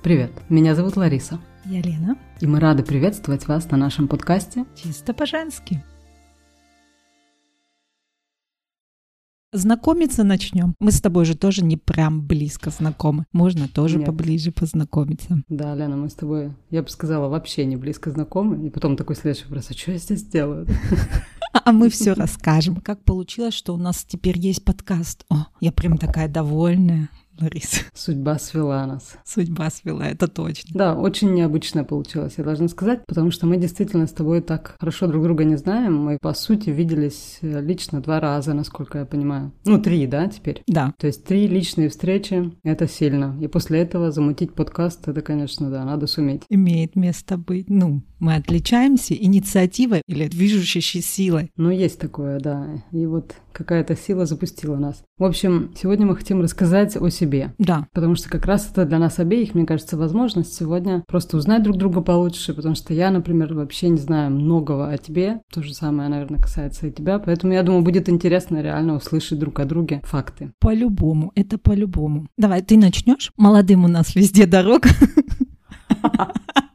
Привет, меня зовут Лариса. Я Лена. И мы рады приветствовать вас на нашем подкасте «Чисто по-женски». Знакомиться начнем. Мы с тобой же тоже не прям близко знакомы. Можно тоже Нет. поближе познакомиться. Да, Лена, мы с тобой, я бы сказала, вообще не близко знакомы. И потом такой следующий вопрос, а что я здесь делаю? А мы все расскажем. Как получилось, что у нас теперь есть подкаст? О, я прям такая довольная. Лариса, Судьба свела нас. судьба свела, это точно. Да, очень необычно получилось, я должна сказать, потому что мы действительно с тобой так хорошо друг друга не знаем. Мы, по сути, виделись э, лично два раза, насколько я понимаю. Ну, три, да, теперь? Да, То есть три личные встречи — это сильно. И после этого замутить подкаст — это, конечно, да, надо суметь. имеет место быть. Ну, мы отличаемся инициативой или движущей силой. Ну, есть такое, да. И вот какая-то сила запустила нас. В общем, сегодня мы хотим рассказать о себе. Да, Потому что как раз это для нас обеих, мне кажется, возможность сегодня просто узнать друг друга получше, потому что я, например, вообще не знаю многого о тебе. То же самое, наверное, касается и тебя. Поэтому, я думаю, будет интересно реально услышать друг о друге факты. по-любому, это по-любому. Давай, ты начнешь. Молодым у нас везде дорога.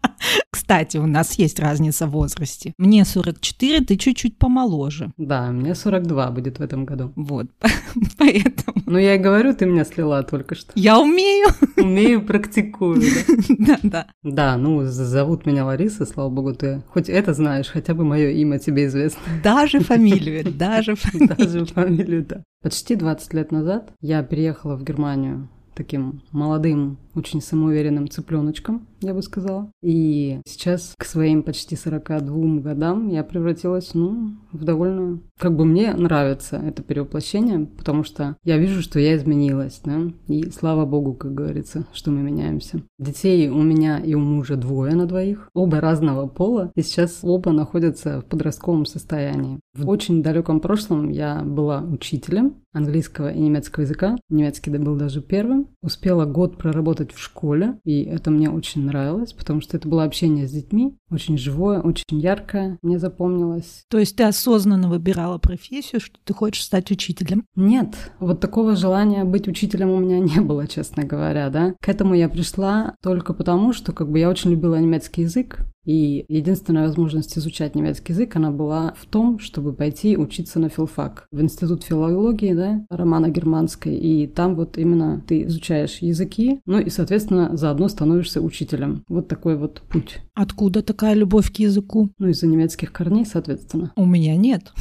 Кстати, у нас есть разница в возрасте. Мне 44, ты чуть-чуть помоложе. Да, мне 42 будет в этом году. Вот, поэтому Ну, я и говорю, ты меня слила только что. я умею. Умею, практикую, да? Да-да. Да, ну, зовут меня Лариса, слава богу, ты хоть это знаешь, хотя бы мое имя тебе известно. Даже фамилию, даже фамилию. Даже фамилию, да. Почти 20 лет назад я переехала в Германию таким молодым, очень самоуверенным цыпленочком, я бы сказала. И сейчас к своим почти 42 годам я превратилась, ну, в довольно... Как бы мне нравится это перевоплощение, потому что я вижу, что я изменилась, да, и слава богу, как говорится, что мы меняемся. Детей у меня и у мужа двое на двоих, оба разного пола, и сейчас оба находятся в подростковом состоянии. В очень далеком прошлом я была учителем английского и немецкого языка. Немецкий был даже первым. Успела год проработать в школе, и это мне очень нравилось, потому что это было общение с детьми, очень живое, очень яркое, мне запомнилось. То есть ты осознанно выбирала профессию, что ты хочешь стать учителем. Нет, вот такого желания быть учителем у меня не было, честно говоря, да. К этому я пришла только потому, что как бы я очень любила немецкий язык, и единственная возможность изучать немецкий язык, она была в том, чтобы пойти учиться на филфак, в институт филологии, да, романа германской, и там вот именно ты изучаешь языки, ну и, соответственно, заодно становишься учителем. Вот такой вот путь. Откуда такая любовь к языку? Ну, из-за немецких корней, соответственно. У меня нет.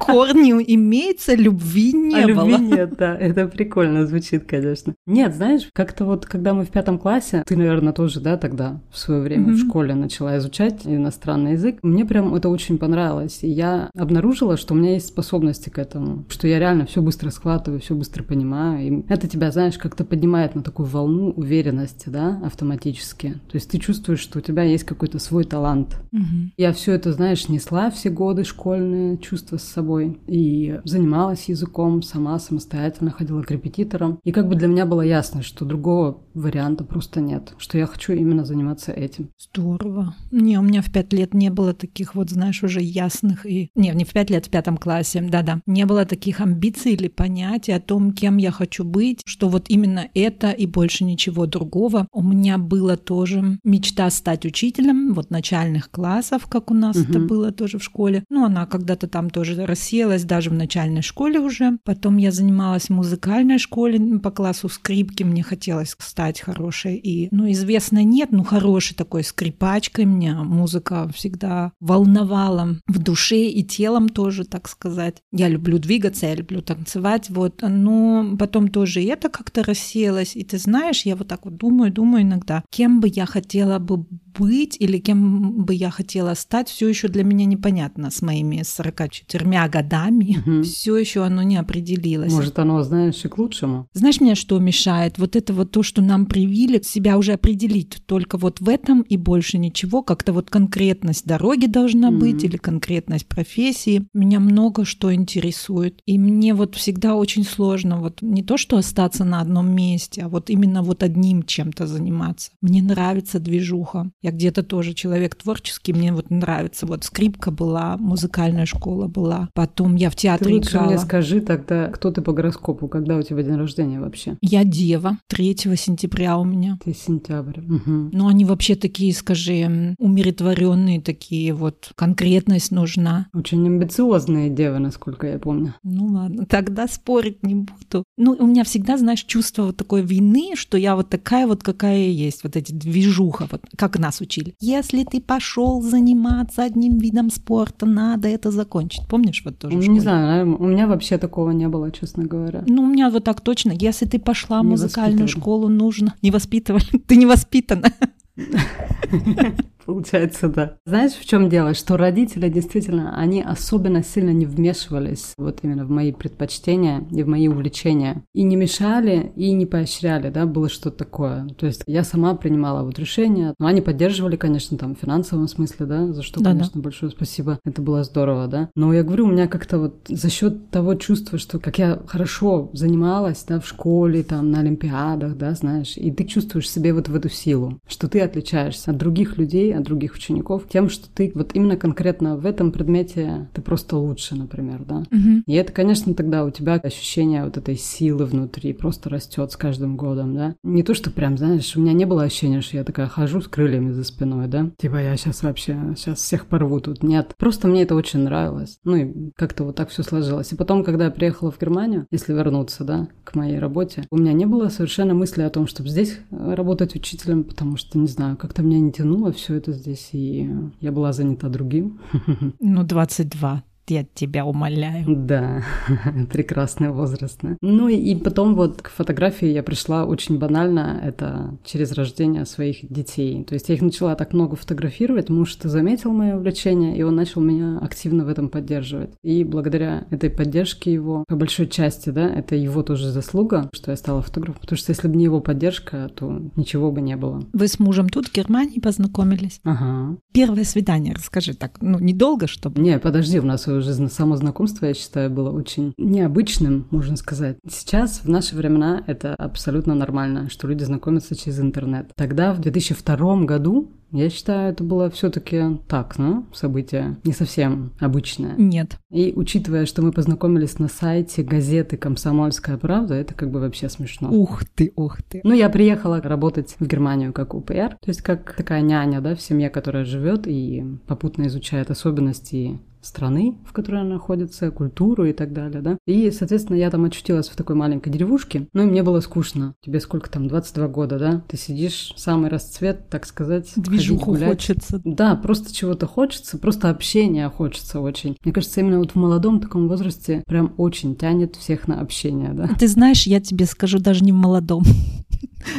Корни имеется, любви не а было. любви нет, да. Это прикольно звучит, конечно. Нет, знаешь, как-то вот, когда мы в пятом классе, ты, наверное, тоже, да, тогда в свое время в Мгм. школе начала изучать иностранный язык, мне прям это очень понравилось. И я обнаружила, что у меня есть способности к этому, что я реально все быстро схватываю, все быстро понимаю. И это тебя, знаешь, как-то поднимает на такую волну уверенности, да, автоматически. То есть ты чувствуешь, что у тебя есть какой-то свой талант. Мгм. Я все это, знаешь, несла все годы школьные чувства с собой и занималась языком сама, самостоятельно ходила к репетиторам. И как бы для меня было ясно, что другого варианта просто нет, что я хочу именно заниматься этим. Здорово. Не, у меня в пять лет не было таких вот, знаешь, уже ясных и... Не, не в пять лет, в пятом классе, да-да. Не было таких амбиций или понятий о том, кем я хочу быть, что вот именно это и больше ничего другого. У меня было тоже мечта стать учителем вот начальных классов, как у нас это Мгм. было тоже в школе. Ну, она когда-то там тоже рассеялась даже в начальной школе уже. Потом я занималась в музыкальной школе по классу скрипки. Мне хотелось стать хорошей и, ну, известной нет, ну, хорошей такой скрипачкой. Меня музыка всегда волновала в душе и телом тоже, так сказать. Я люблю двигаться, я люблю танцевать, вот. Но потом тоже это как-то рассеялось. И ты знаешь, я вот так вот думаю, думаю иногда, кем бы я хотела бы быть или кем бы я хотела стать, все еще для меня непонятно с моими 44 годами. Мгм. Все еще оно не определилось. Может, оно, знаешь, и к лучшему. Знаешь, мне что мешает? Вот это вот то, что нам привили, себя уже определить только вот в этом и больше ничего. Как-то вот конкретность дороги должна Мгм. быть или конкретность профессии. Меня много что интересует. И мне вот всегда очень сложно вот не то, что остаться на одном месте, а вот именно вот одним чем-то заниматься. Мне нравится движуха. Я где-то тоже человек творческий, мне вот нравится. Вот скрипка была, музыкальная школа была. Потом я в театре ты лучше играла. мне скажи тогда, кто ты по гороскопу, когда у тебя день рождения вообще? Я дева. 3 сентября у меня. Ты сентябрь. Угу. Но они вообще такие, скажи, умиротворенные, такие вот конкретность нужна. Очень амбициозные девы, насколько я помню. Ну ладно, тогда спорить не буду. Ну, у меня всегда, знаешь, чувство вот такой вины, что я вот такая вот, какая я есть. Вот эти движуха, вот как нас учили. Если ты пошел заниматься одним видом спорта, надо это закончить. Помнишь вот тоже? Не знаю, наверное, у меня вообще такого не было, честно говоря. Ну, у меня вот так точно. Если ты пошла в музыкальную школу, нужно... Не воспитывали. Ты не воспитана. Получается, да. Знаешь, в чем дело? Что родители действительно, они особенно сильно не вмешивались вот именно в мои предпочтения и в мои увлечения. И не мешали, и не поощряли, да, было что-то такое. То есть я сама принимала вот решения. Но они поддерживали, конечно, там, в финансовом смысле, да, за что, Да-да. конечно, большое спасибо. Это было здорово, да. Но я говорю, у меня как-то вот за счет того чувства, что как я хорошо занималась, да, в школе, там, на олимпиадах, да, знаешь, и ты чувствуешь себе вот в эту силу, что ты отличаешься от других людей, от других учеников тем, что ты вот именно конкретно в этом предмете ты просто лучше, например, да. Мгм. И это, конечно, тогда у тебя ощущение вот этой силы внутри просто растет с каждым годом, да. Не то, что прям, знаешь, у меня не было ощущения, что я такая хожу с крыльями за спиной, да. Типа я сейчас вообще, сейчас всех порву тут. Нет. Просто мне это очень нравилось. Ну и как-то вот так все сложилось. И потом, когда я приехала в Германию, если вернуться, да, к моей работе, у меня не было совершенно мысли о том, чтобы здесь э, работать учителем, потому что, не знаю, как-то меня не тянуло все это здесь, и я была занята другим. Ну, 22. Я тебя умоляю. Да, прекрасный возраст. да. Ну и, потом вот к фотографии я пришла очень банально, это через рождение своих детей. То есть я их начала так много фотографировать, муж заметил мое увлечение, и он начал меня активно в этом поддерживать. И благодаря этой поддержке его, по большой части, да, это его тоже заслуга, что я стала фотографом, потому что если бы не его поддержка, то ничего бы не было. Вы с мужем тут, в Германии, познакомились? Ага. Первое свидание, расскажи так, ну, недолго, чтобы... Не, подожди, у нас уже зна- само знакомство, я считаю, было очень необычным, можно сказать. Сейчас, в наши времена, это абсолютно нормально, что люди знакомятся через интернет. Тогда, в 2002 году, я считаю, это было все-таки так, ну, событие не совсем обычное. Нет. И учитывая, что мы познакомились на сайте газеты «Комсомольская правда», это как бы вообще смешно. Ух ты, ух ты. Ну, я приехала работать в Германию как УПР, то есть как такая няня, да, в семье, которая живет и попутно изучает особенности страны, в которой она находится, культуру и так далее, да. И, соответственно, я там очутилась в такой маленькой деревушке, ну и мне было скучно. Тебе сколько там, 22 года, да? Ты сидишь, самый расцвет, так сказать, ходить Движуху гулять. хочется. Да, просто чего-то хочется, просто общения хочется очень. Мне кажется, именно вот в молодом таком возрасте прям очень тянет всех на общение, да. Ты знаешь, я тебе скажу, даже не в молодом.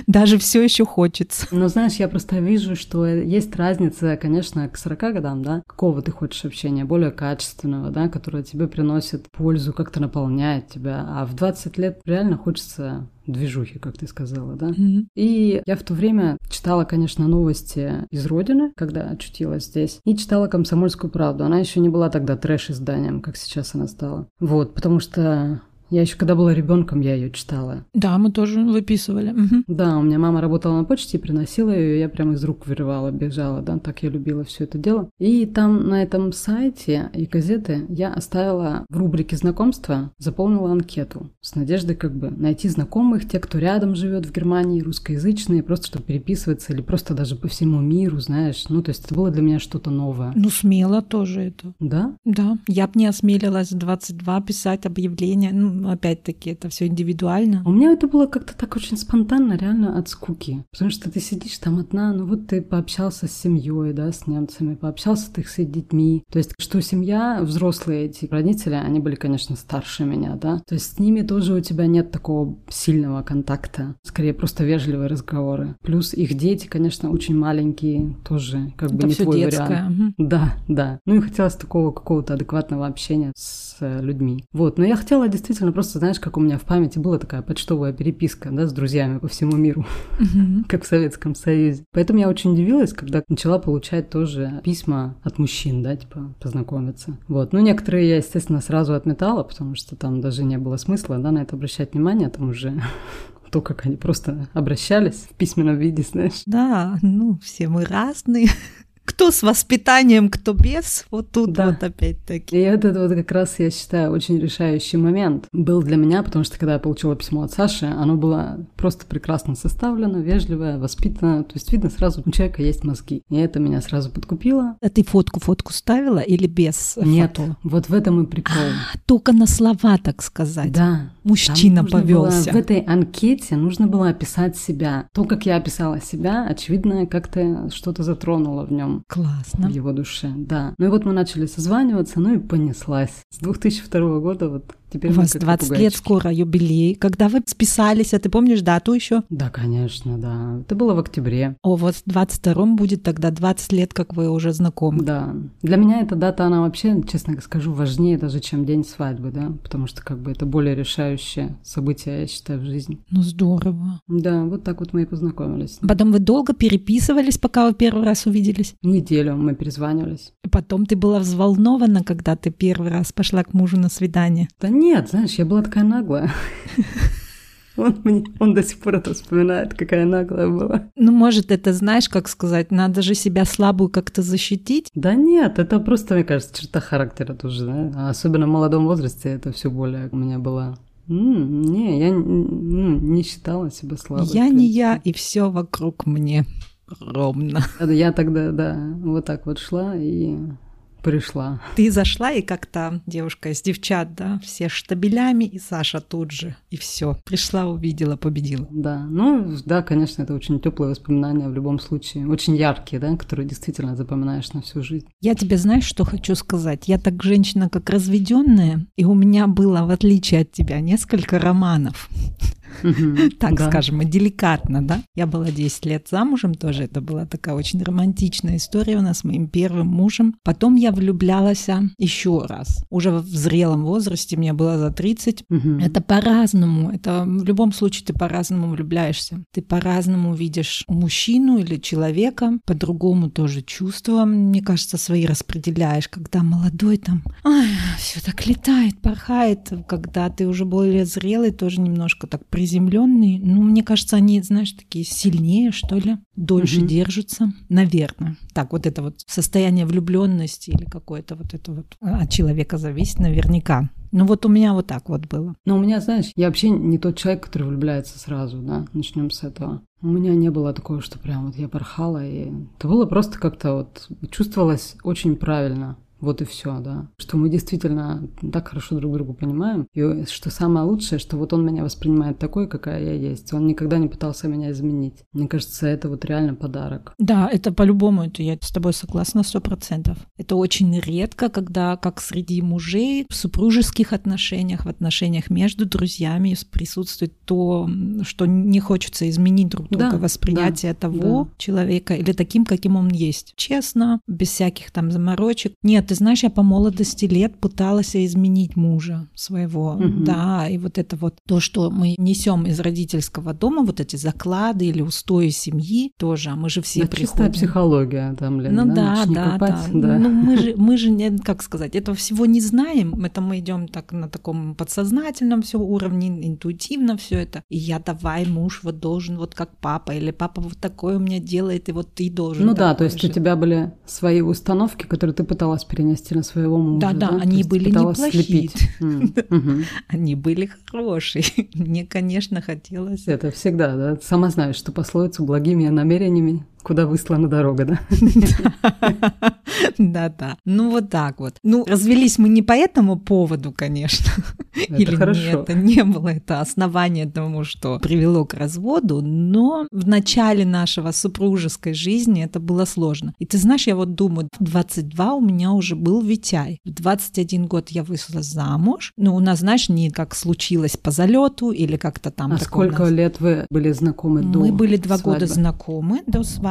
Даже все еще хочется. Но знаешь, я просто вижу, что есть разница, конечно, к 40 годам, да, какого ты хочешь общения, более качественного, да, которое тебе приносит пользу, как-то наполняет тебя. А в 20 лет реально хочется движухи, как ты сказала, да. Мгм. И я в то время читала, конечно, новости из Родины, когда очутилась здесь, и читала «Комсомольскую правду». Она еще не была тогда трэш-изданием, как сейчас она стала. Вот, потому что я еще когда была ребенком, я ее читала. Да, мы тоже выписывали. Да, у меня мама работала на почте и приносила ее, и я прям из рук вырывала, бежала, да, так я любила все это дело. И там на этом сайте и газеты я оставила в рубрике знакомства, заполнила анкету с надеждой как бы найти знакомых, те, кто рядом живет в Германии, русскоязычные, просто чтобы переписываться или просто даже по всему миру, знаешь. Ну, то есть это было для меня что-то новое. Ну, смело тоже это. Да? Да, я бы не осмелилась в 22 писать объявления. Ну, опять-таки, это все индивидуально. У меня это было как-то так очень спонтанно, реально от скуки. Потому что ты сидишь там одна, ну вот ты пообщался с семьей, да, с немцами, пообщался ты с детьми. То есть, что семья, взрослые эти родители, они были, конечно, старше меня, да. То есть с ними тоже у тебя нет такого сильного контакта. Скорее, просто вежливые разговоры. Плюс их дети, конечно, очень маленькие, тоже как бы это не все твой детское. вариант. Да, да. Ну и хотелось такого какого-то адекватного общения с э, людьми. Вот, но я хотела действительно просто, знаешь, как у меня в памяти была такая почтовая переписка, да, с друзьями по всему миру, как в Советском Союзе. Поэтому я очень удивилась, когда начала получать тоже письма от мужчин, да, типа познакомиться. Вот, ну некоторые я, естественно, сразу отметала, потому что там даже не было смысла, да, на это обращать внимание, там уже то, как они просто обращались в письменном виде, знаешь. Да, ну, все мы разные. кто с воспитанием, кто без, вот тут да. вот опять-таки. И это вот как раз, я считаю, очень решающий момент был для меня, потому что когда я получила письмо от Саши, оно было просто прекрасно составлено, вежливое, воспитано, то есть видно сразу, у человека есть мозги. И это меня сразу подкупило. А ты фотку-фотку ставила или без Нет, фото? вот в этом и прикол. А, только на слова, так сказать. Да. Мужчина повелся. в этой анкете нужно было описать себя. То, как я описала себя, очевидно, как-то что-то затронуло в нем. Классно. В его душе, да. Ну и вот мы начали созваниваться, ну и понеслась. С 2002 года вот Теперь У вас 20 попугайчики. лет скоро, юбилей. Когда вы списались, а ты помнишь дату еще? Да, конечно, да. Это было в октябре. О, вот в 22-м будет тогда 20 лет, как вы уже знакомы. Да. Для меня эта дата, она вообще, честно скажу, важнее даже, чем день свадьбы, да, потому что как бы это более решающее событие, я считаю, в жизни. Ну, здорово. Да, вот так вот мы и познакомились. Потом вы долго переписывались, пока вы первый раз увиделись? Неделю мы перезванивались. И потом ты была взволнована, когда ты первый раз пошла к мужу на свидание? Да нет, знаешь, я была такая наглая. Он, мне, он до сих пор это вспоминает, какая наглая была. Ну, может, это, знаешь, как сказать, надо же себя слабую как-то защитить? Да нет, это просто, мне кажется, черта характера тоже, да? А особенно в молодом возрасте это все более у меня было М-м, не, я ну, не считала себя слабой. Я не я, и все вокруг мне ровно. Я тогда, да, вот так вот шла и пришла. Ты зашла, и как-то девушка из девчат, да, все штабелями, и Саша тут же, и все. Пришла, увидела, победила. Да, ну, да, конечно, это очень теплые воспоминания в любом случае. Очень яркие, да, которые действительно запоминаешь на всю жизнь. Я тебе знаешь, что хочу сказать? Я так женщина, как разведенная, и у меня было, в отличие от тебя, несколько романов. Так да. скажем, деликатно, да. Я была 10 лет замужем тоже, это была такая очень романтичная история у нас с моим первым мужем. Потом я влюблялась еще раз. Уже в зрелом возрасте, мне было за 30. Это по-разному, это в любом случае ты по-разному влюбляешься. Ты по-разному видишь мужчину или человека, по-другому тоже чувства, мне кажется, свои распределяешь, когда молодой там, все так летает, порхает, когда ты уже более зрелый, тоже немножко так приземленные, ну, мне кажется, они, знаешь, такие сильнее, что ли, дольше угу. держатся, наверное. Так, вот это вот состояние влюбленности или какое-то вот это вот от человека зависит наверняка. Ну вот у меня вот так вот было. Но у меня, знаешь, я вообще не тот человек, который влюбляется сразу, да, начнем с этого. У меня не было такого, что прям вот я порхала, и это было просто как-то вот чувствовалось очень правильно. Вот и все, да. Что мы действительно так хорошо друг друга понимаем. И что самое лучшее, что вот он меня воспринимает такой, какая я есть. Он никогда не пытался меня изменить. Мне кажется, это вот реально подарок. Да, это по-любому, это я с тобой согласна сто процентов. Это очень редко, когда как среди мужей в супружеских отношениях, в отношениях между друзьями присутствует то, что не хочется изменить друг друга, да, восприятие да, того да. человека или таким, каким он есть. Честно, без всяких там заморочек. Нет, ты знаешь, я по молодости лет пыталась изменить мужа своего, угу. да, и вот это вот то, что мы несем из родительского дома, вот эти заклады или устои семьи тоже, а мы же все да, приходим. Чистая психология там, блин, ну да, да, да, да. Ну мы же, мы же, как сказать, этого всего не знаем, это мы идем так на таком подсознательном все уровне, интуитивно все это. И я давай, муж вот должен вот как папа, или папа вот такое у меня делает, и вот ты должен. Ну да, то есть же. у тебя были свои установки, которые ты пыталась перенести на своего мужа. Да, да, да? они были неплохие. Они были хорошие. Мне, конечно, хотелось. Это всегда, да. Сама знаешь, что пословицу благими намерениями куда выслана дорога, да? Да-да. Ну вот так вот. Ну, развелись мы не по этому поводу, конечно. Или хорошо. нет, это не было это основание тому, что привело к разводу, но в начале нашего супружеской жизни это было сложно. И ты знаешь, я вот думаю, в 22 у меня уже был Витяй. В 21 год я вышла замуж. Ну, у нас, знаешь, не как случилось по залету или как-то там. А сколько нас... лет вы были знакомы до Мы были два свадьбы? года знакомы до свадьбы.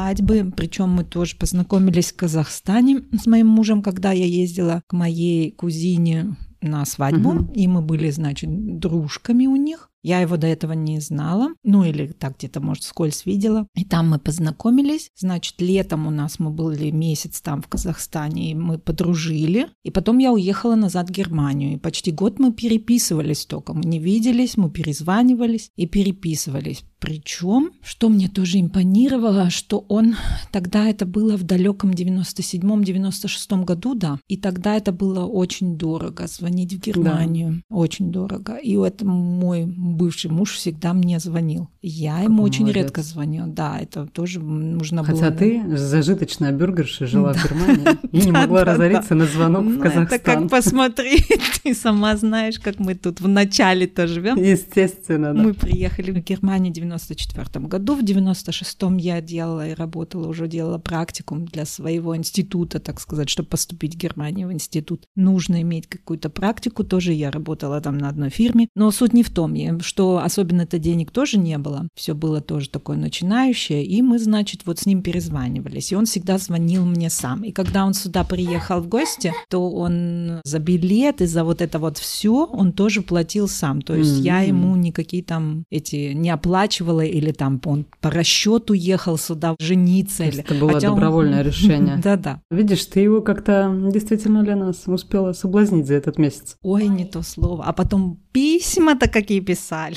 Причем мы тоже познакомились в Казахстане с моим мужем, когда я ездила к моей кузине на свадьбу, угу. и мы были, значит, дружками у них. Я его до этого не знала, ну или так где-то, может, скользь видела. И там мы познакомились. Значит, летом у нас мы были месяц там в Казахстане, и мы подружили. И потом я уехала назад в Германию. И почти год мы переписывались только. Мы не виделись, мы перезванивались и переписывались. Причем, что мне тоже импонировало, что он тогда это было в далеком 97-96 году, да, и тогда это было очень дорого звонить в Германию, да. очень дорого. И это мой бывший муж всегда мне звонил. Я ему очень молодец. редко звонил, да, это тоже нужно Хотя было. Хотя ты зажиточная бюргерша жила в Германии и не могла разориться на звонок в Казахстан. Это как посмотри, ты сама знаешь, как мы тут в начале-то живем. Естественно, да. Мы приехали в Германию 94 году. В 96-м я делала и работала, уже делала практикум для своего института, так сказать, чтобы поступить в Германию в институт. Нужно иметь какую-то практику. Тоже я работала там на одной фирме. Но суть не в том, что особенно-то денег тоже не было. Все было тоже такое начинающее. И мы, значит, вот с ним перезванивались. И он всегда звонил мне сам. И когда он сюда приехал в гости, то он за билет и за вот это вот все он тоже платил сам. То есть mm-hmm. я ему никакие там эти не оплачивала или там он по расчету ехал сюда жениться. Или... Это было Хотя добровольное он... решение. Да-да. Видишь, ты его как-то действительно для нас успела соблазнить за этот месяц. Ой, не то слово. А потом письма-то какие писали.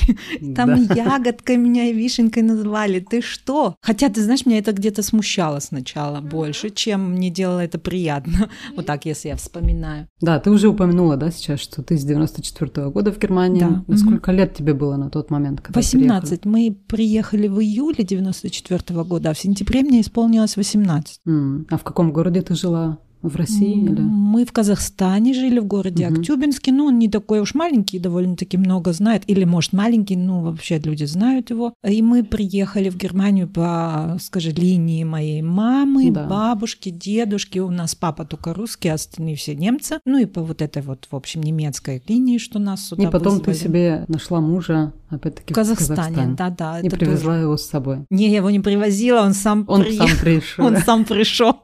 Там ягодкой меня и вишенкой называли. Ты что? Хотя, ты знаешь, меня это где-то смущало сначала больше, чем мне делало это приятно. Вот так, если я вспоминаю. Да, ты уже упомянула, да, сейчас, что ты с 94 -го года в Германии. Да. Сколько лет тебе было на тот момент, когда 18. Мы приехали в июле 94 -го года, а в сентябре мне исполнилось 18. Mm. А в каком городе ты жила? В России или? Мы в Казахстане жили, в городе угу. Актюбинске. Ну, он не такой уж маленький, довольно-таки много знает. Или, может, маленький, ну, вообще люди знают его. И мы приехали в Германию по, скажи, линии моей мамы, да. бабушки, дедушки. У нас папа только русский, а остальные все немцы. Ну, и по вот этой вот, в общем, немецкой линии, что нас сюда И потом вызвали. ты себе нашла мужа, опять-таки, в Казахстане. Да-да. И привезла тоже. его с собой. Не, я его не привозила, он сам Он приехал. сам пришел. Он сам пришел.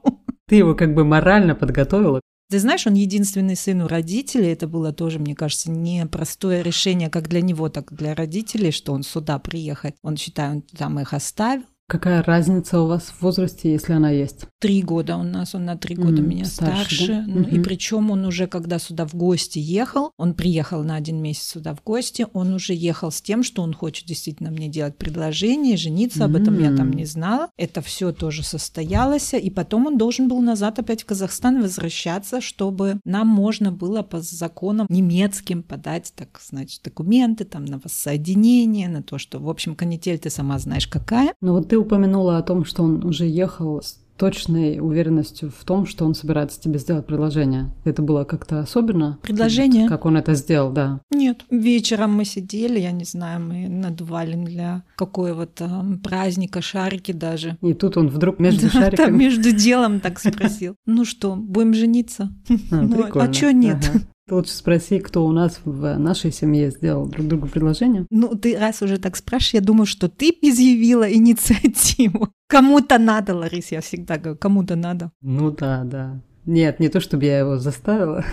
Ты его как бы морально подготовила. Ты знаешь, он единственный сын у родителей. Это было тоже, мне кажется, непростое решение как для него, так и для родителей, что он сюда приехать. Он, считаю, он там их оставил. Какая разница у вас в возрасте, если она есть? Три года у нас, он на три года mm, меня старше. старше. Да? Mm-hmm. И причем он уже, когда сюда в гости ехал, он приехал на один месяц сюда в гости, он уже ехал с тем, что он хочет действительно мне делать предложение, жениться, mm-hmm. об этом я там не знала. Это все тоже состоялось, и потом он должен был назад опять в Казахстан возвращаться, чтобы нам можно было по законам немецким подать, так значит, документы там на воссоединение, на то, что, в общем, канитель ты сама знаешь какая. Ну вот ты упомянула о том, что он уже ехал с точной уверенностью в том, что он собирается тебе сделать предложение. Это было как-то особенно? Предложение? Как он это сделал, да. Нет. Вечером мы сидели, я не знаю, мы надували для какого-то праздника шарики даже. И тут он вдруг между шариками... между делом так спросил. Ну что, будем жениться? А, ну, а что нет? Ты лучше спроси, кто у нас в нашей семье сделал друг другу предложение. Ну, ты раз уже так спрашиваешь, я думаю, что ты изъявила инициативу. Кому-то надо, Ларис, я всегда говорю, кому-то надо. Ну да, да. Нет, не то, чтобы я его заставила.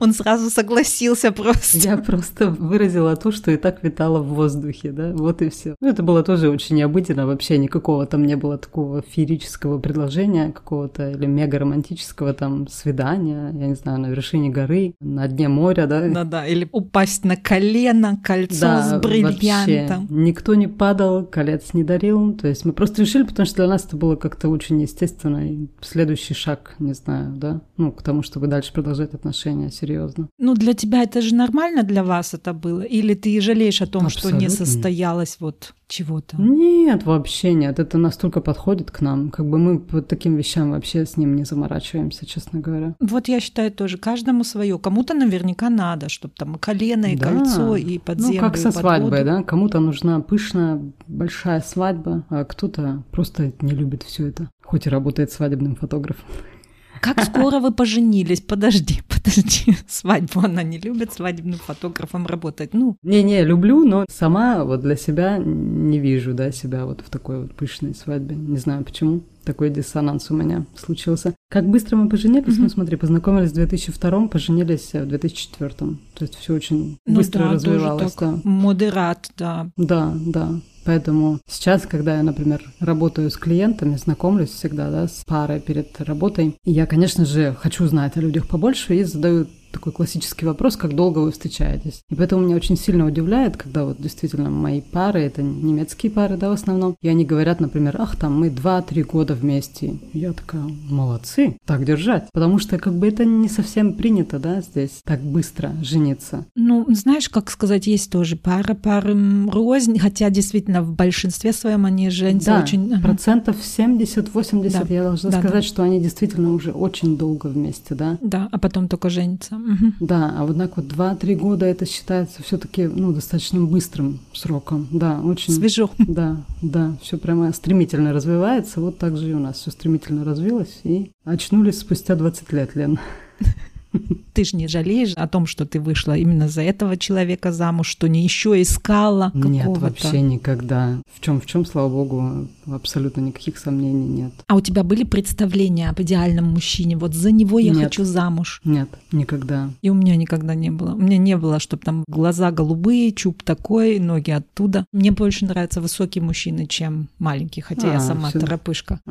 Он сразу согласился просто. Я просто выразила то, что и так витало в воздухе, да, вот и все. Ну, это было тоже очень необычно, вообще никакого там не было такого феерического предложения какого-то или мега романтического там свидания, я не знаю, на вершине горы, на дне моря, да. Да-да, или упасть на колено, кольцо да, с бриллиантом. Вообще. Никто не падал, колец не дарил, то есть мы просто решили, потому что для нас это было как-то очень естественно, и следующий шаг, не знаю, да, ну, к тому, чтобы дальше продолжать отношения отношения, серьезно. Ну, для тебя это же нормально для вас это было? Или ты жалеешь о том, Абсолютно. что не состоялось вот чего-то? Нет, вообще нет. Это настолько подходит к нам. Как бы мы по таким вещам вообще с ним не заморачиваемся, честно говоря. Вот я считаю тоже, каждому свое. Кому-то наверняка надо, чтобы там колено и да. кольцо, и под ну, землю, как со свадьбой, да? Кому-то нужна пышная, большая свадьба, а кто-то просто не любит все это, хоть и работает свадебным фотографом. Как скоро вы поженились? Подожди, подожди. Свадьбу она не любит, свадебным фотографом работать. Ну, Не-не, люблю, но сама вот для себя не вижу, да, себя вот в такой вот пышной свадьбе. Не знаю почему. Такой диссонанс у меня случился. Как быстро мы поженились? Мгм. Ну, смотри, познакомились в 2002 поженились в 2004 То есть все очень ну быстро да, тоже развивалось. так. да. Модерат, да. Да, да. Поэтому сейчас, когда я, например, работаю с клиентами, знакомлюсь всегда, да, с парой перед работой, я, конечно же, хочу знать о людях побольше и задаю такой классический вопрос, как долго вы встречаетесь. И поэтому меня очень сильно удивляет, когда вот действительно мои пары, это немецкие пары, да, в основном, и они говорят, например, ах, там мы 2-3 года вместе. Я такая, молодцы, так держать. Потому что как бы это не совсем принято, да, здесь так быстро жениться. Ну, знаешь, как сказать, есть тоже пара, пары рознь, хотя действительно в большинстве своем они женятся Да, очень... Процентов 70-80 Да. я должна Да, сказать, да. что они действительно уже очень долго вместе, да. Да, а потом только женятся. Да, а вот так вот 2-3 года это считается все-таки ну, достаточно быстрым сроком. Да, очень. Свежо. Да, да, все прямо стремительно развивается. Вот так же и у нас все стремительно развилось. И очнулись спустя 20 лет, Лен. Ты же не жалеешь о том, что ты вышла именно за этого человека замуж, что не еще искала Нет, какого-то? вообще никогда. В чем, в чем, слава богу, абсолютно никаких сомнений нет. А у тебя были представления об идеальном мужчине? Вот за него я Нет. хочу замуж. Нет, никогда. И у меня никогда не было. У меня не было, чтобы там глаза голубые, чуб такой, ноги оттуда. Мне больше нравятся высокие мужчины, чем маленькие, хотя я А, сама всё. торопышка.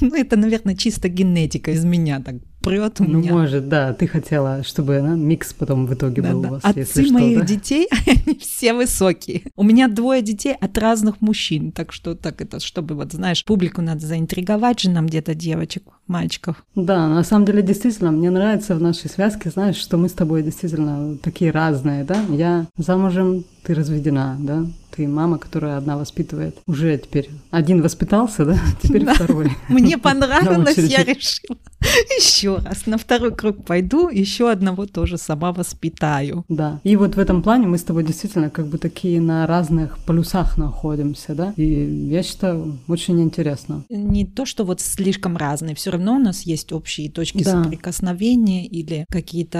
Ну, это, наверное, чисто генетика из меня так прет у Ну, меня. может, да, ты хотела, чтобы да, микс потом в итоге был у Да-да. вас, если Отцы что, моих да? детей, они все высокие. У меня двое детей от разных мужчин, так что так это, чтобы вот, знаешь, публику надо заинтриговать же нам где-то девочек, мальчиков. Да, на самом деле, действительно, мне нравится в нашей связке, знаешь, что мы с тобой действительно такие разные, да? Я замужем, ты разведена, да? Ты мама, которая одна воспитывает. Уже теперь один воспитался, да? Теперь Да. второй. Мне понравилось, я решила еще раз на второй круг пойду, еще одного тоже сама воспитаю. Да. И вот в этом плане мы с тобой действительно как бы такие на разных полюсах находимся, да? И я считаю, очень интересно. Не то, что вот слишком разные, все равно у нас есть общие точки Да. соприкосновения или какие-то,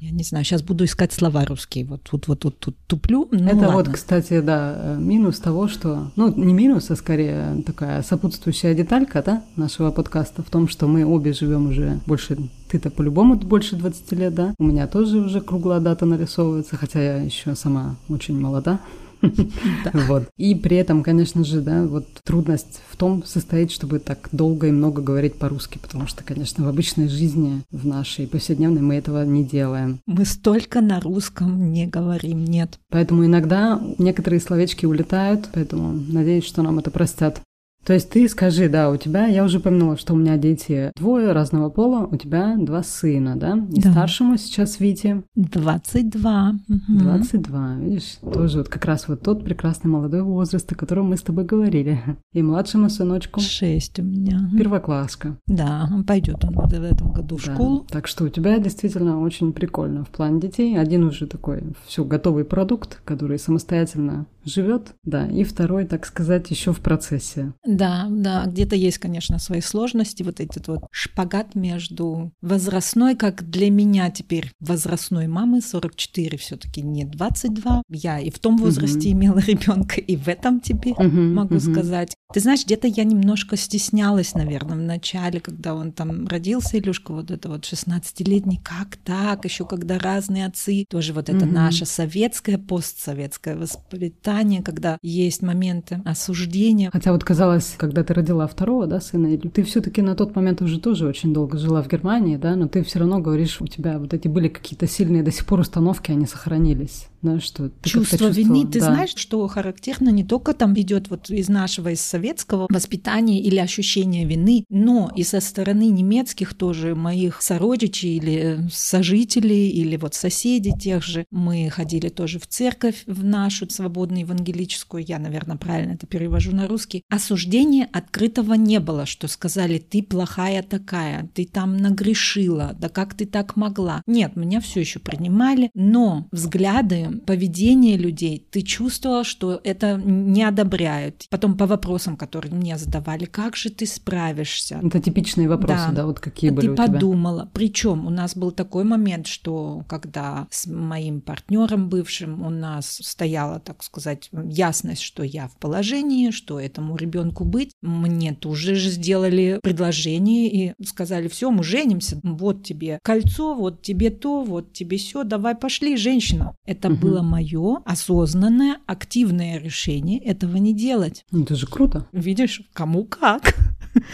я не знаю, сейчас буду искать слова русские, вот тут вот тут, тут туплю. Ну, Это вот, ладно. кстати, да, минус того, что... Ну, не минус, а скорее такая сопутствующая деталька, да, нашего подкаста в том, что мы обе живем уже больше... Ты-то по-любому больше 20 лет, да? У меня тоже уже круглая дата нарисовывается, хотя я еще сама очень молода. Вот. И при этом, конечно же, да, вот трудность в том состоит, чтобы так долго и много говорить по-русски, потому что, конечно, в обычной жизни, в нашей повседневной мы этого не делаем. Мы столько на русском не говорим, нет. Поэтому иногда некоторые словечки улетают, поэтому надеюсь, что нам это простят. То есть ты скажи, да, у тебя, я уже упомянула, что у меня дети двое разного пола, у тебя два сына, да? И Да. старшему сейчас Вите 22. Мгм. 22, видишь? Тоже вот как раз вот тот прекрасный молодой возраст, о котором мы с тобой говорили. И младшему сыночку Шесть у меня. первокласска. Да, он пойдет он в этом году в Да. школу. Так что у тебя действительно очень прикольно в плане детей. Один уже такой все готовый продукт, который самостоятельно живет, да, и второй, так сказать, еще в процессе. Да, да, где-то есть, конечно, свои сложности, вот этот вот шпагат между возрастной, как для меня теперь возрастной мамы, 44 все-таки не 22. Я и в том возрасте Мгм. имела ребенка, и в этом теперь Мгм, могу мгм. сказать. Ты знаешь, где-то я немножко стеснялась, наверное, в начале, когда он там родился, Илюшка, вот это вот 16-летний, как так, еще когда разные отцы, тоже вот это Мгм. наше советское, постсоветское воспитание, когда есть моменты осуждения. Хотя вот казалось, когда ты родила второго, да, сына, ты все-таки на тот момент уже тоже очень долго жила в Германии, да, но ты все равно говоришь, у тебя вот эти были какие-то сильные до сих пор установки, они сохранились, да, что ты Чувство вины, ты да. знаешь, что характерно не только там идет вот из нашего, из советского воспитания или ощущения вины, но и со стороны немецких тоже моих сородичей или э, сожителей или вот соседей тех же. Мы ходили тоже в церковь в нашу свободную евангелическую, я, наверное, правильно это перевожу на русский. Осуждения открытого не было, что сказали, ты плохая такая, ты там нагрешила, да как ты так могла. Нет, меня все еще принимали, но взгляды поведение людей, ты чувствовала, что это не одобряют. Потом по вопросам, которые мне задавали, как же ты справишься? Это типичные вопросы, да, да вот какие ты были у тебя? Ты подумала. Причем у нас был такой момент, что когда с моим партнером бывшим у нас стояла, так сказать, ясность, что я в положении, что этому ребенку быть, мне тоже же сделали предложение и сказали, все, мы женимся, вот тебе кольцо, вот тебе то, вот тебе все, давай пошли, женщина. Это угу. Было мое осознанное, активное решение этого не делать. Ну, это же круто. Видишь, кому как.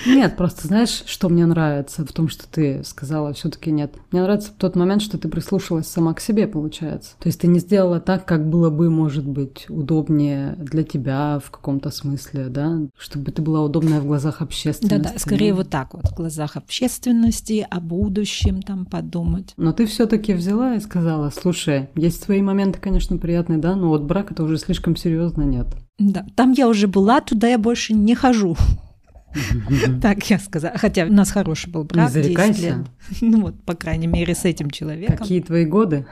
Нет, просто знаешь, что мне нравится в том, что ты сказала, все-таки нет. Мне нравится тот момент, что ты прислушалась сама к себе, получается. То есть ты не сделала так, как было бы, может быть, удобнее для тебя в каком-то смысле, да, чтобы ты была удобная в глазах общественности. Да-да, скорее вот так вот, в глазах общественности, о будущем там подумать. Но ты все-таки взяла и сказала, слушай, есть свои моменты, конечно, приятные, да, но вот брак это уже слишком серьезно, нет. Да, там я уже была, туда я больше не хожу. Так я сказала. Хотя у нас хороший был брак. Не зарекайся. Ну вот, по крайней мере, с этим человеком. Какие твои годы?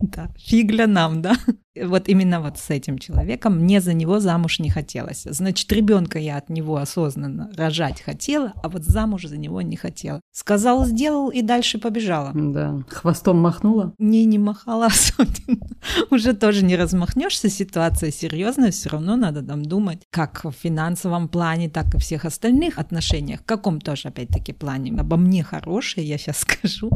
Да, фигля нам, да. Вот именно вот с этим человеком мне за него замуж не хотелось. Значит, ребенка я от него осознанно рожать хотела, а вот замуж за него не хотела. Сказал, сделал и дальше побежала. Да. Хвостом махнула? Не, не махала особенно. Уже тоже не размахнешься, ситуация серьезная, все равно надо там думать, как в финансовом плане, так и в всех остальных отношениях, в каком тоже, опять-таки, плане. Обо мне хорошее, я сейчас скажу.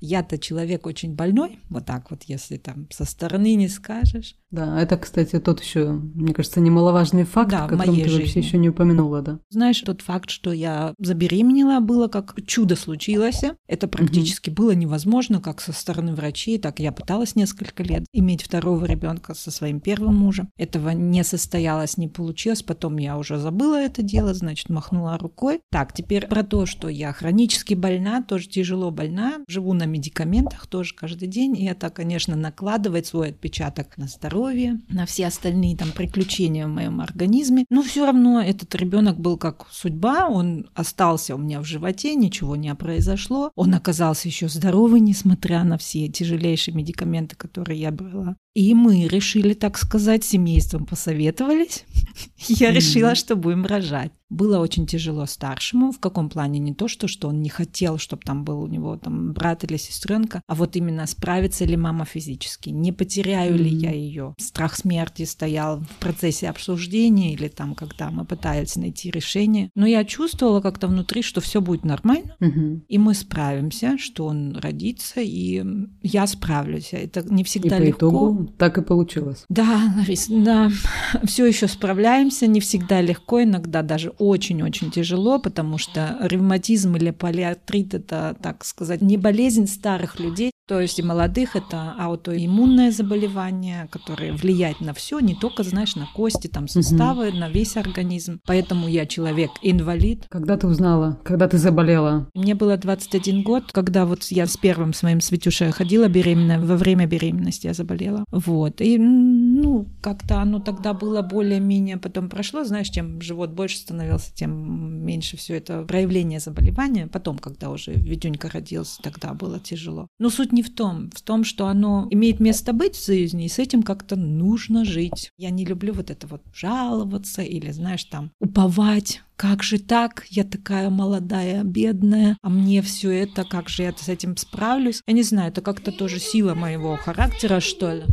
Я-то человек очень больной, вот так вот, если там со стороны не скажешь. Да, это, кстати, тот еще, мне кажется, немаловажный факт, да, который ты жизни. вообще еще не упомянула, да. Знаешь, тот факт, что я забеременела, было как чудо случилось. Это практически угу. было невозможно, как со стороны врачей, так я пыталась несколько лет иметь второго ребенка со своим первым мужем. Этого не состоялось, не получилось. Потом я уже забыла это дело, значит, махнула рукой. Так, теперь про то, что я хронически больна, тоже тяжело больна, живу на медикаментах тоже каждый день, и это, конечно, накладывает свой отпечаток на здоровье, на все остальные там приключения в моем организме. Но все равно этот ребенок был как судьба, он остался у меня в животе, ничего не произошло. Он оказался еще здоровый, несмотря на все тяжелейшие медикаменты, которые я брала. И мы решили, так сказать, семейством посоветовались. Я решила, что будем рожать. God. Было очень тяжело старшему. В каком плане? Не то, что, что он не хотел, чтобы там был у него там брат или сестренка, а вот именно справится ли мама физически, не потеряю mm-hmm. ли я ее. Страх смерти стоял в процессе обсуждения или там, когда мы пытались найти решение. Но я чувствовала как-то внутри, что все будет нормально, mm-hmm. и мы справимся, что он родится, и я справлюсь. Это не всегда и легко. Итогу так и получилось. Да, Ларис, да, все еще справляемся, не всегда легко, иногда даже очень-очень тяжело, потому что ревматизм или полиартрит – это, так сказать, не болезнь старых людей, то есть и молодых это аутоиммунное заболевание, которое влияет на все, не только, знаешь, на кости, там, суставы, угу. на весь организм. Поэтому я человек-инвалид. Когда ты узнала, когда ты заболела? Мне было 21 год, когда вот я с первым своим Светюшей ходила беременная, во время беременности я заболела. Вот. И, ну, как-то оно тогда было более-менее, потом прошло, знаешь, чем живот больше становился, тем меньше все это проявление заболевания. Потом, когда уже Ведюнька родился, тогда было тяжело. Но суть не в том, в том, что оно имеет место быть в жизни, и с этим как-то нужно жить. Я не люблю вот это вот жаловаться или, знаешь, там уповать как же так? Я такая молодая, бедная, а мне все это, как же я с этим справлюсь? Я не знаю, это как-то тоже сила моего характера, что ли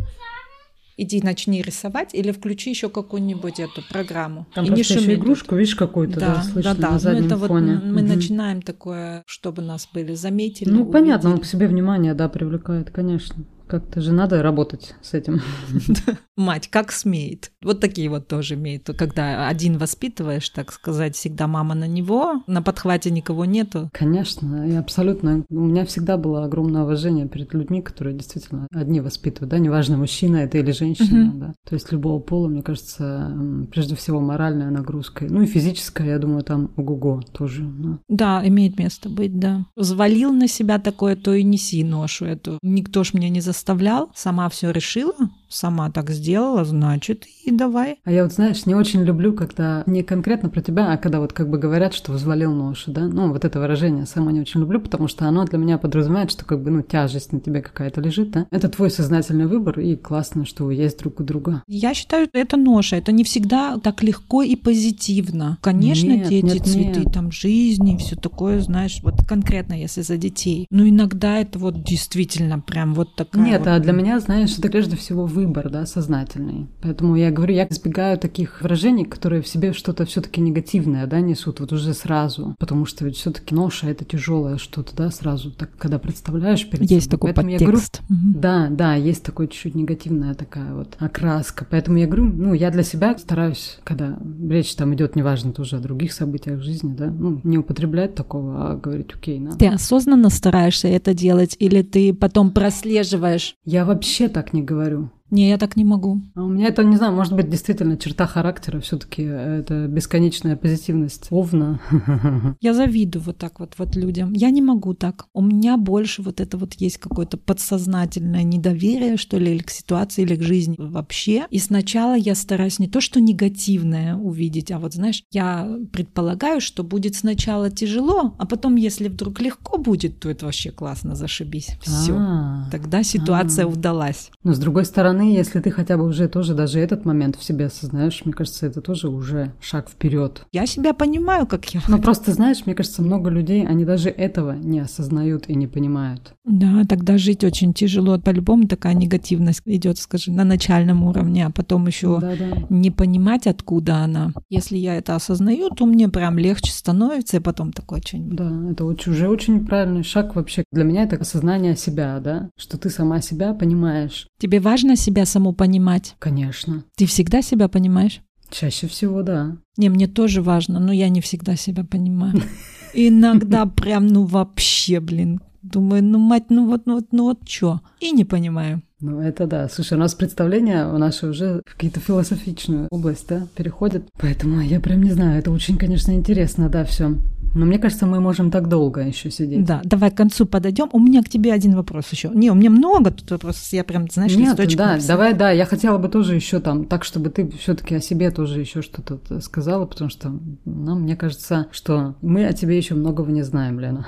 иди начни рисовать или включи еще какую-нибудь эту программу. Там и не шуми. игрушку, видишь, какую-то, да, да, слышно да, да. на заднем ну, это фоне. Вот мы угу. начинаем такое, чтобы нас были заметили. Ну, увидели. понятно, он к себе внимание, да, привлекает, конечно. Как-то же надо работать с этим. Мать как смеет. Вот такие вот тоже имеют. Когда один воспитываешь, так сказать, всегда мама на него, на подхвате никого нету. Конечно, и абсолютно. У меня всегда было огромное уважение перед людьми, которые действительно одни воспитывают, да, неважно, мужчина это или женщина, угу. да. То есть любого пола, мне кажется, прежде всего моральная нагрузка. Ну и физическая, я думаю, там ого-го тоже. Да. да, имеет место быть, да. Взвалил на себя такое, то и неси ношу эту. Никто ж меня не заставлял, сама все решила, сама так сделала, значит, и давай. А я вот, знаешь, не очень люблю, когда не конкретно про тебя, а когда вот как бы говорят, что взвалил ношу, да? Ну, вот это выражение сама не очень люблю, потому что оно для меня подразумевает, что как бы, ну, тяжесть на тебе какая-то лежит, да? Это твой сознательный выбор, и классно, что вы есть друг у друга. Я считаю, это ноша, это не всегда так легко и позитивно. Конечно, Нет, дети, нет, цветы, нет. там, жизни, все такое, знаешь, вот конкретно, если за детей. Но иногда это вот действительно прям вот такая Нет, вот- а для меня, знаешь, это прежде всего выбор, да, сознательный. Поэтому я говорю, я избегаю таких выражений, которые в себе что-то все-таки негативное, да, несут вот уже сразу. Потому что ведь все-таки ноша это тяжелое что-то, да, сразу так, когда представляешь перед Есть собой. такой Поэтому я говорю, подтекст. Мгм. да, да, есть такой чуть-чуть негативная такая вот окраска. Поэтому я говорю, ну, я для себя стараюсь, когда речь там идет, неважно, тоже о других событиях в жизни, да, ну, не употреблять такого, а говорить, окей, на. Ты осознанно стараешься это делать, или ты потом прослеживаешь? Я вообще так не говорю. Не, я так не могу. А у меня это, не знаю, может быть, действительно черта характера все таки это бесконечная позитивность овна. Я завидую вот так вот, вот людям. Я не могу так. У меня больше вот это вот есть какое-то подсознательное недоверие, что ли, или к ситуации, или к жизни вообще. И сначала я стараюсь не то, что негативное увидеть, а вот, знаешь, я предполагаю, что будет сначала тяжело, а потом, если вдруг легко будет, то это вообще классно, зашибись. Все. А, Тогда ситуация а. удалась. Но с другой стороны, если ты хотя бы уже тоже даже этот момент в себе осознаешь, мне кажется, это тоже уже шаг вперед. Я себя понимаю, как я. Но просто, знаешь, мне кажется, много людей, они даже этого не осознают и не понимают. Да, тогда жить очень тяжело. По-любому такая негативность идет, скажи, на начальном уровне, а потом еще Да-да. не понимать, откуда она. Если я это осознаю, то мне прям легче становится, и потом такое что-нибудь. Да, это очень, уже очень правильный шаг вообще. Для меня это осознание себя, да, что ты сама себя понимаешь. Тебе важно себя саму понимать? Конечно. Ты всегда себя понимаешь? Чаще всего, да. Не, мне тоже важно, но я не всегда себя понимаю. Иногда прям, ну вообще, блин, думаю, ну мать, ну вот, ну вот, ну вот чё? И не понимаю. Ну, это да. Слушай, у нас представления у наши уже в какие-то философичную область, да, переходят. Поэтому я прям не знаю, это очень, конечно, интересно, да, все. Но мне кажется, мы можем так долго еще сидеть. Да, давай к концу подойдем. У меня к тебе один вопрос еще. Не, у меня много тут вопросов. Я прям, знаешь, Нет, листочек да, написала. давай, да, я хотела бы тоже еще там, так, чтобы ты все-таки о себе тоже еще что-то т- сказала, потому что, ну, мне кажется, что мы о тебе еще многого не знаем, Лена.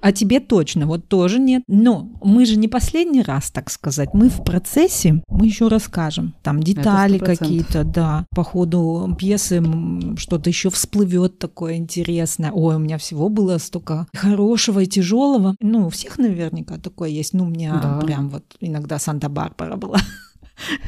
А тебе точно, вот тоже нет. Но мы же не последний раз, так сказать. Мы в процессе, мы еще расскажем. Там детали 100%. какие-то, да. По ходу пьесы что-то еще всплывет такое интересное. Ой, у меня всего было столько хорошего и тяжелого. Ну, у всех наверняка такое есть. Ну, у меня Да. прям вот иногда Санта-Барбара была.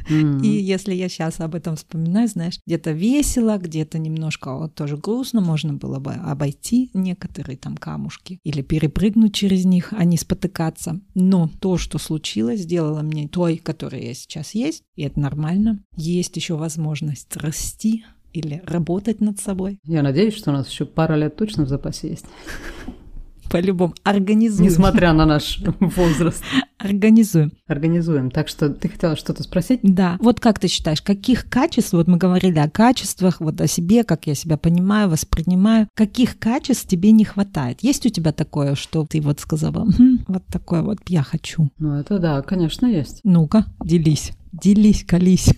И если я сейчас об этом вспоминаю, знаешь, где-то весело, где-то немножко вот тоже грустно, можно было бы обойти некоторые там камушки или перепрыгнуть через них, а не спотыкаться. Но то, что случилось, сделало мне той, которая я сейчас есть, и это нормально. Есть еще возможность расти или работать над собой. Я надеюсь, что у нас еще пара лет точно в запасе есть, По-любому организуем. несмотря на наш возраст. Организуем. Организуем. Так что ты хотела что-то спросить? Да. Вот как ты считаешь, каких качеств, вот мы говорили о качествах, вот о себе, как я себя понимаю, воспринимаю, каких качеств тебе не хватает? Есть у тебя такое, что ты вот сказала, «Мгм, вот такое вот я хочу? Ну, это да, конечно, есть. Ну-ка, делись. Делись, колись.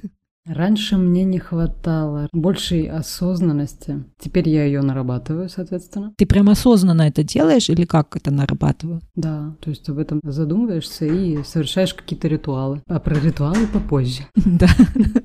Раньше мне не хватало большей осознанности. Теперь я ее нарабатываю, соответственно. Ты прям осознанно это делаешь или как это нарабатываю? Да, то есть об этом задумываешься и совершаешь какие-то ритуалы. А про ритуалы попозже. Да.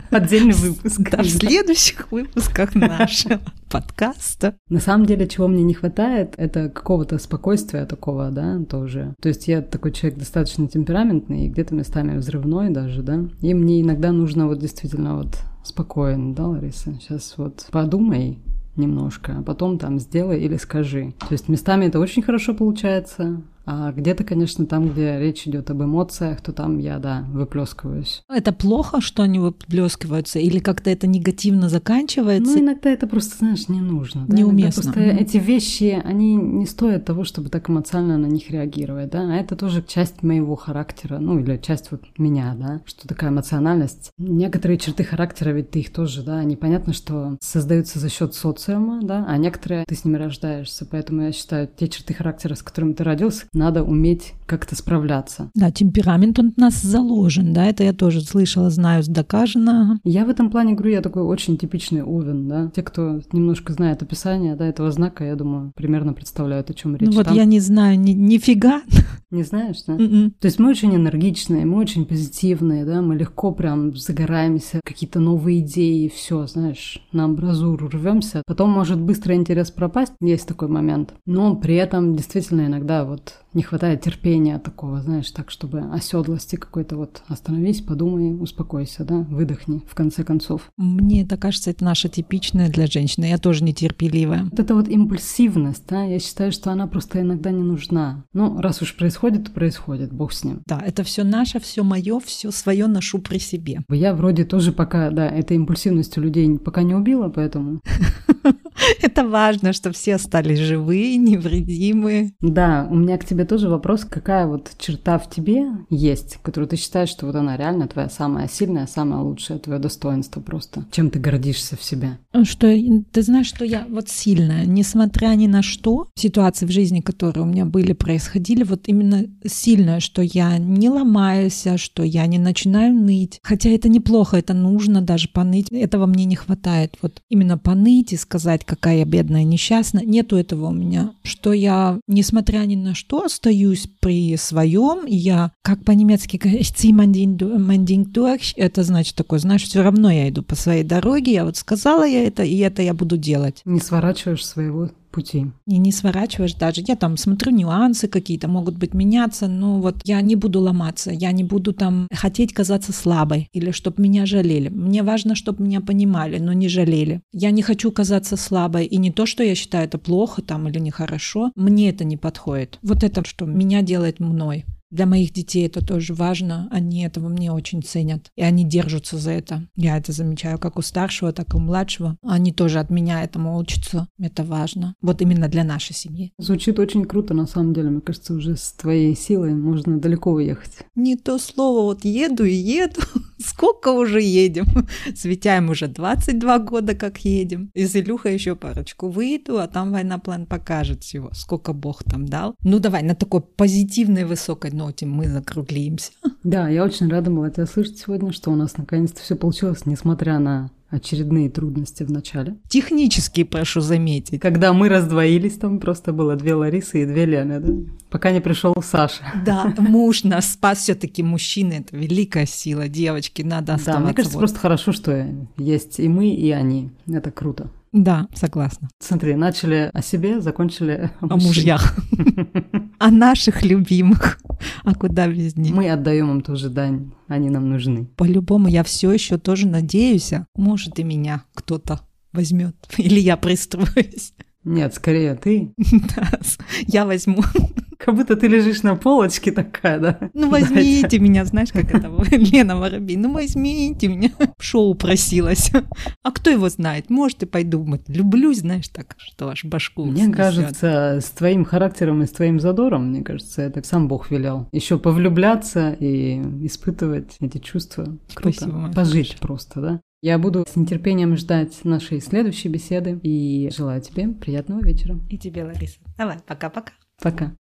Отдельный выпуск. Да, в следующих выпусках нашего подкаста. На самом деле, чего мне не хватает, это какого-то спокойствия такого, да, тоже. То есть я такой человек достаточно темпераментный, и где-то местами взрывной даже, да. И мне иногда нужно вот действительно вот спокойно, да, Лариса? Сейчас вот подумай немножко, а потом там сделай или скажи. То есть местами это очень хорошо получается, а где-то, конечно, там, где речь идет об эмоциях, то там я, да, выплескиваюсь. Это плохо, что они выплескиваются, или как-то это негативно заканчивается? Ну, иногда это просто, знаешь, не нужно. Да? Неуместно. Иногда просто Мгм. эти вещи, они не стоят того, чтобы так эмоционально на них реагировать, да. А это тоже часть моего характера, ну, или часть вот меня, да, что такая эмоциональность. Некоторые черты характера, ведь ты их тоже, да, они понятно, что создаются за счет социума, да, а некоторые ты с ними рождаешься. Поэтому я считаю, те черты характера, с которыми ты родился, надо уметь как-то справляться. Да, темперамент он у нас заложен, да, это я тоже слышала, знаю, доказано. Я в этом плане говорю, я такой очень типичный овен, да. Те, кто немножко знает описание, да, этого знака, я думаю, примерно представляют, о чем речь. Ну вот Там- я не знаю ни, нифига. Не знаешь, да? Мгм. То есть мы очень энергичные, мы очень позитивные, да, мы легко прям загораемся, какие-то новые идеи, все, знаешь, на амбразуру рвемся. Потом может быстро интерес пропасть, есть такой момент. Но при этом действительно иногда вот не хватает терпения такого, знаешь, так, чтобы оседлости какой-то вот остановись, подумай, успокойся, да, выдохни, в конце концов. Мне это кажется, это наша типичная для женщины. Я тоже нетерпеливая. Вот эта вот импульсивность, да, я считаю, что она просто иногда не нужна. Ну, раз уж происходит, то происходит, бог с ним. Да, это все наше, все мое, все свое ношу при себе. Я вроде тоже пока, да, этой импульсивностью людей пока не убила, поэтому... Это важно, что все остались живые, невредимые. Да, у меня к тебе тоже вопрос, какая вот черта в тебе есть, которую ты считаешь, что вот она реально твоя самая сильная, самая лучшая, твое достоинство просто. Чем ты гордишься в себе? Что ты знаешь, что я вот сильная, несмотря ни на что, ситуации в жизни, которые у меня были, происходили, вот именно сильная, что я не ломаюсь, а что я не начинаю ныть. Хотя это неплохо, это нужно даже поныть. Этого мне не хватает. Вот именно поныть и сказать, какая я бедная, несчастная. Нету этого у меня. Что я, несмотря ни на что, остаюсь при своем. Я, как по-немецки говорят, «Ich zieh mein Ding du- mein Ding durch», это значит такое, знаешь, все равно я иду по своей дороге, я вот сказала я это, и это я буду делать. Не сворачиваешь своего пути. И не сворачиваешь даже. Я там смотрю нюансы какие-то, могут быть меняться, но вот я не буду ломаться, я не буду там хотеть казаться слабой или чтобы меня жалели. Мне важно, чтобы меня понимали, но не жалели. Я не хочу казаться слабой, и не то, что я считаю это плохо там или нехорошо, мне это не подходит. Вот это, что меня делает мной. Для моих детей это тоже важно, они этого мне очень ценят, и они держатся за это. Я это замечаю как у старшего, так и у младшего. Они тоже от меня этому учатся, это важно. Вот именно для нашей семьи. Звучит очень круто, на самом деле. Мне кажется, уже с твоей силой можно далеко уехать. Не то слово, вот еду и еду. Сколько уже едем? С Витяем уже 22 года как едем. И с Илюхой еще парочку выйду, а там война-план покажет всего, сколько Бог там дал. Ну давай, на такой позитивной высокой ноте мы закруглимся. Да, я очень рада была тебя слышать сегодня, что у нас наконец-то все получилось, несмотря на очередные трудности в начале. Технически, прошу заметить. Когда мы раздвоились, там просто было две Ларисы и две Лены, да? Пока не пришел Саша. Да, муж нас спас все-таки мужчины, это великая сила, девочки, надо Да, оставаться. мне кажется, вот. просто хорошо, что есть и мы, и они. Это круто. Да, согласна. Смотри, начали о себе, закончили О мужьях. О наших любимых. А куда без них? Мы отдаем им тоже дань, они нам нужны. По-любому я все еще тоже надеюсь, а может и меня кто-то возьмет. Или я пристроюсь. Нет, скорее ты. Да, Я возьму. Как будто ты лежишь на полочке такая, да? Ну возьмите меня, знаешь, как это Лена Воробей. Ну возьмите меня. В шоу просилась. А кто его знает? Может и пойду. Люблю, знаешь, так, что аж башку Мне снесёт. кажется, с твоим характером и с твоим задором, мне кажется, это сам Бог велел. Еще повлюбляться и испытывать эти чувства. Круто. Спасибо, Пожить просто, да? Я буду с нетерпением ждать нашей следующей беседы и желаю тебе приятного вечера. И тебе, Лариса. Давай, пока-пока. Пока.